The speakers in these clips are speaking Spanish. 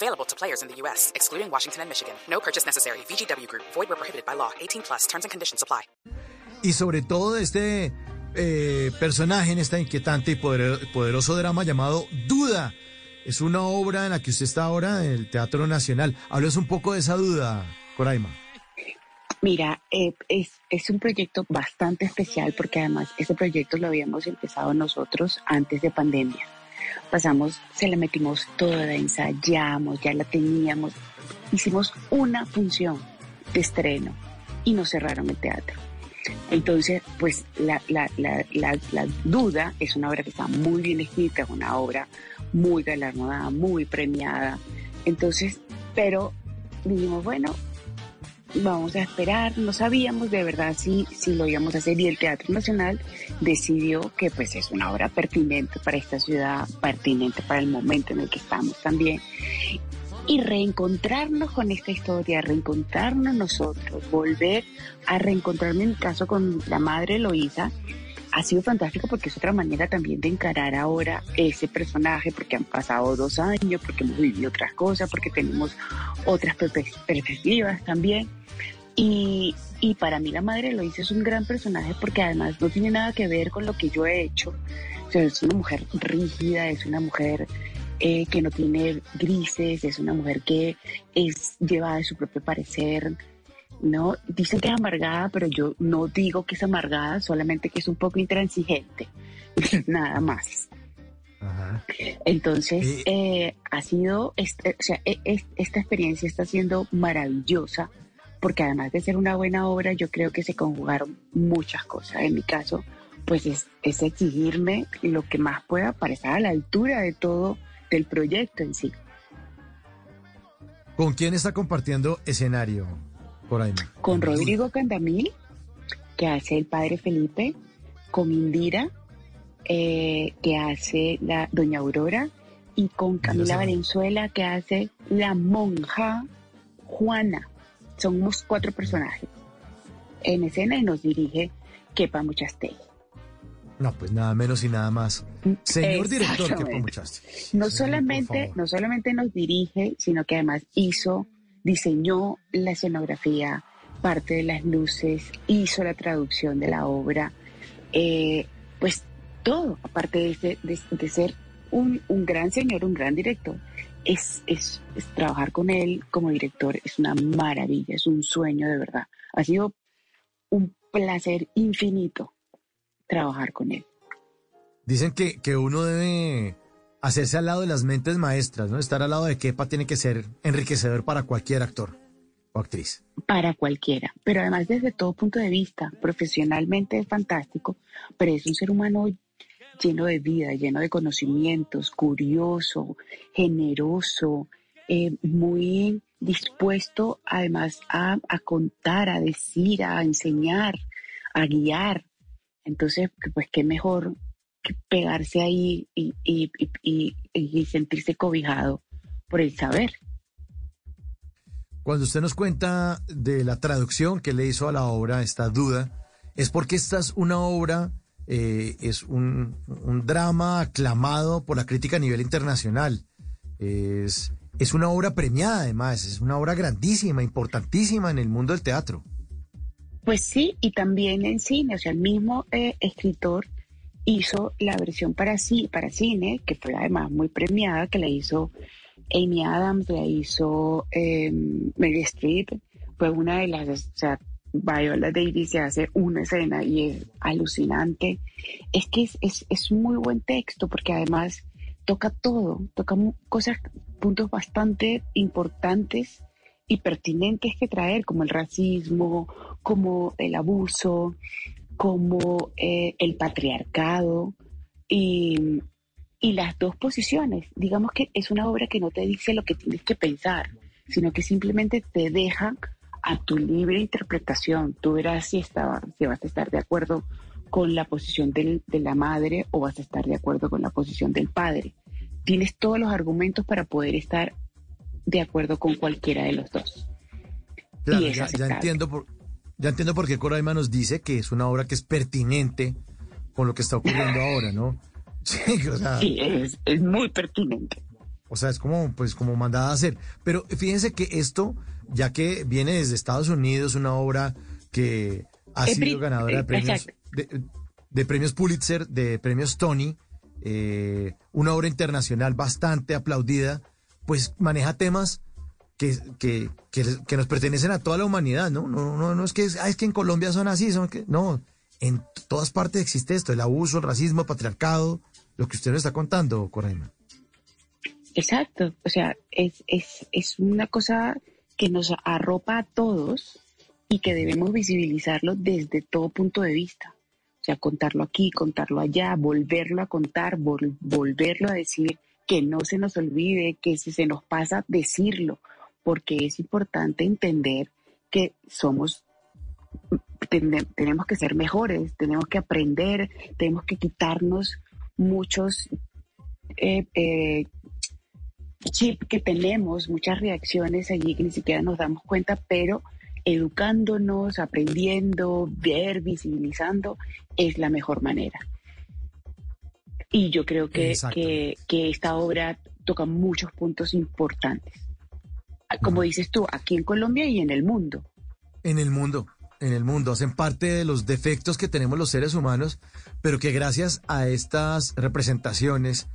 Available to players in the U.S., excluding Washington and Michigan. No purchase necessary. VGW Group. Void where prohibited by law. 18 plus. Terms and conditions apply. Y sobre todo este eh, personaje en esta inquietante y poder- poderoso drama llamado Duda. Es una obra en la que usted está ahora en el Teatro Nacional. Háblenos un poco de esa duda, Coraima. Mira, eh, es, es un proyecto bastante especial porque además ese proyecto lo habíamos empezado nosotros antes de pandemia. Pasamos, se la metimos toda, ensayamos, ya la teníamos. Hicimos una función de estreno y nos cerraron el teatro. Entonces, pues la, la, la, la, duda es una obra que está muy bien escrita, es una obra muy galardonada, muy premiada. Entonces, pero dijimos, bueno, vamos a esperar, no sabíamos de verdad si, si lo íbamos a hacer y el Teatro Nacional decidió que pues es una obra pertinente para esta ciudad, pertinente para el momento en el que estamos también. Y reencontrarnos con esta historia, reencontrarnos nosotros, volver a reencontrarme en mi caso con la madre Eloísa, ha sido fantástico porque es otra manera también de encarar ahora ese personaje, porque han pasado dos años, porque hemos vivido otras cosas, porque tenemos otras perspectivas también. Y, y para mí la madre Eloísa es un gran personaje porque además no tiene nada que ver con lo que yo he hecho. Es una mujer rígida, es una mujer eh, que no tiene grises, es una mujer que es llevada de su propio parecer, ¿no? Dicen que es amargada, pero yo no digo que es amargada, solamente que es un poco intransigente, nada más. Ajá. Entonces, Eh. ha sido, este- o sea, e- es- esta experiencia está siendo maravillosa, porque además de ser una buena obra, yo creo que se conjugaron muchas cosas. En mi caso, pues es, es exigirme lo que más pueda para estar a la altura de todo, del proyecto en sí. ¿Con quién está compartiendo escenario, Con Rodrigo Candamil, que hace el padre Felipe, con Indira, eh, que hace la doña Aurora, y con Camila Valenzuela, que hace la monja Juana. Somos cuatro personajes en escena y nos dirige Kepa Muchastegui. No, pues nada menos y nada más. Señor director, que Exactamente. muchaste. No solamente, no solamente nos dirige, sino que además hizo, diseñó la escenografía, parte de las luces, hizo la traducción de la obra, eh, pues todo, aparte de, ser- de- de ser un, un gran señor, un gran director, es, es, es trabajar con él como director es una maravilla, es un sueño de verdad. Ha sido un placer infinito trabajar con él. Dicen que, que uno debe hacerse al lado de las mentes maestras, ¿no? Estar al lado de Kepa tiene que ser enriquecedor para cualquier actor o actriz. para cualquiera, pero además desde todo punto de vista, profesionalmente es fantástico, pero es un ser humano lleno de vida, lleno de conocimientos, curioso, generoso, eh, muy dispuesto además a, a contar, a decir, a enseñar, a guiar. Entonces, pues qué mejor que pegarse ahí y, y- y- y- y sentirse cobijado por el saber. Cuando usted nos cuenta de la traducción que le hizo a la obra, esta duda, es porque esta es una obra, eh, es un, un drama aclamado por la crítica a nivel internacional. Es, es una obra premiada además, es una obra grandísima, importantísima en el mundo del teatro. Pues sí, y también en cine, o sea, el mismo eh, escritor hizo la versión para, sí, para cine, que fue además muy premiada, que la hizo Amy Adams, la hizo eh, Mary Streep, fue una de las, o sea, Viola Davis se hace una escena y es alucinante. Es que es, es, es muy buen texto porque además toca todo, toca cosas, puntos bastante importantes y pertinentes que traer, como el racismo, como el abuso, como eh, el patriarcado y, y las dos posiciones. Digamos que es una obra que no te dice lo que tienes que pensar, sino que simplemente te deja a tu libre interpretación. Tú verás si, estaba, si vas a estar de acuerdo con la posición del, de la madre o vas a estar de acuerdo con la posición del padre. Tienes todos los argumentos para poder estar de acuerdo con cualquiera de los dos. Claro, ya, ya, entiendo por, ya entiendo por qué Coraima nos dice que es una obra que es pertinente con lo que está ocurriendo ahora, ¿no? Sí, o sea, sí es, es, muy pertinente. O sea, es como, pues, como mandada a hacer. Pero fíjense que esto, ya que viene desde Estados Unidos, una obra que ha sido ganadora de premios, de, premios Pulitzer, de premios Tony, eh, una obra internacional bastante aplaudida, pues maneja temas que, que, que, nos pertenecen a toda la humanidad, ¿no? No, no, no es que es que en Colombia son así, son que no, en todas partes existe esto, el abuso, el racismo, el patriarcado, lo que usted nos está contando, Correima. Exacto, o sea, es, es, es una cosa que nos arropa a todos y que debemos visibilizarlo desde todo punto de vista. O sea, contarlo aquí, contarlo allá, volverlo a contar, volverlo a decir, que no se nos olvide, que si se nos pasa, decirlo, porque es importante entender que somos, tenemos que ser mejores, tenemos que aprender, tenemos que quitarnos muchos eh, eh, chips que tenemos, muchas reacciones allí que ni siquiera nos damos cuenta, pero educándonos, aprendiendo, ver, visibilizando, es la mejor manera. Y yo creo que, que, esta obra toca muchos puntos importantes. Como dices tú, aquí en Colombia y en el mundo. En el mundo, en el mundo. Hacen parte de los defectos que tenemos los seres humanos, pero que gracias a estas representaciones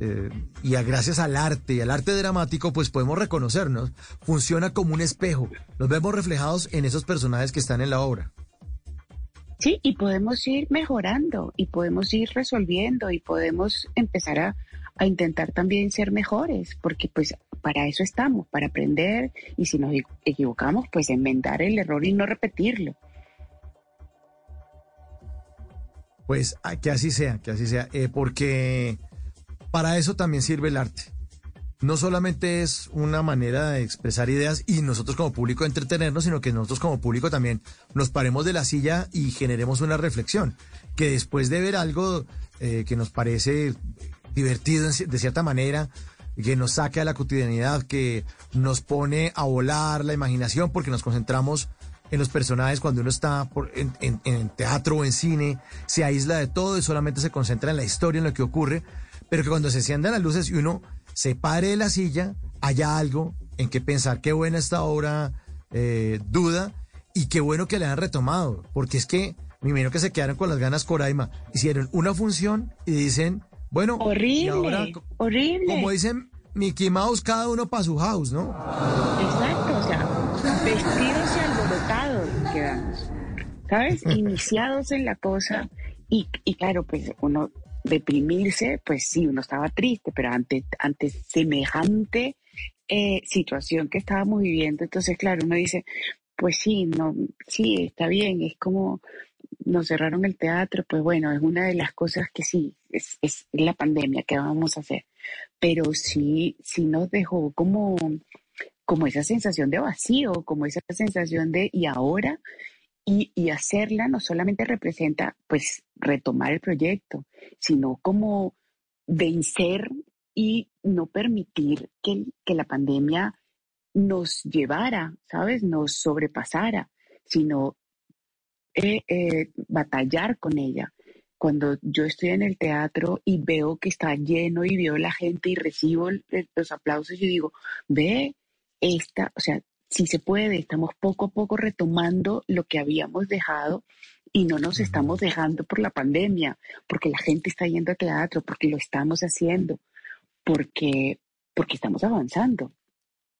eh, y a, gracias al arte y al arte dramático, pues podemos reconocernos. Funciona como un espejo. Nos vemos reflejados en esos personajes que están en la obra. Sí, y podemos ir mejorando y podemos ir resolviendo y podemos empezar a, intentar también ser mejores, porque pues para eso estamos, para aprender y si nos equivocamos, pues enmendar el error y no repetirlo. Pues que así sea, que así sea, eh, porque para eso también sirve el arte no solamente es una manera de expresar ideas y nosotros como público entretenernos, sino que nosotros como público también nos paremos de la silla y generemos una reflexión, que después de ver algo eh, que nos parece divertido de cierta manera, que nos saque a la cotidianidad, que nos pone a volar la imaginación porque nos concentramos en los personajes cuando uno está en, teatro o en cine, se aísla de todo y solamente se concentra en la historia, en lo que ocurre, pero que cuando se enciendan las luces y uno se pare de la silla, haya algo en que pensar qué buena esta obra eh, duda y qué bueno que le han retomado, porque es que me imagino que se quedaron con las ganas Coraima, hicieron una función y dicen, bueno, horrible, horrible. Como dicen Mickey Mouse, cada uno para su house, ¿no? Exacto, o sea, vestidos y alborotados quedamos, ¿sabes? Iniciados en la cosa y, y claro, pues uno deprimirse, pues sí, uno estaba triste, pero ante, ante semejante eh, situación que estábamos viviendo, entonces, claro, uno dice, pues sí, no, sí, está bien, es como nos cerraron el teatro, pues bueno, es una de las cosas que sí, es, es la pandemia, ¿qué vamos a hacer? Pero sí, sí nos dejó como, como esa sensación de vacío, como esa sensación de, ¿y ahora? Y, hacerla no solamente representa, pues, retomar el proyecto, sino como vencer y no permitir que, que la pandemia nos llevara, ¿sabes? Nos sobrepasara, sino eh, eh, batallar con ella. Cuando yo estoy en el teatro y veo que está lleno y veo la gente y recibo los aplausos, yo digo, ve, esta, o sea, si se puede, estamos poco a poco retomando lo que habíamos dejado y no nos estamos dejando por la pandemia, porque la gente está yendo al teatro, porque lo estamos haciendo, porque, porque estamos avanzando.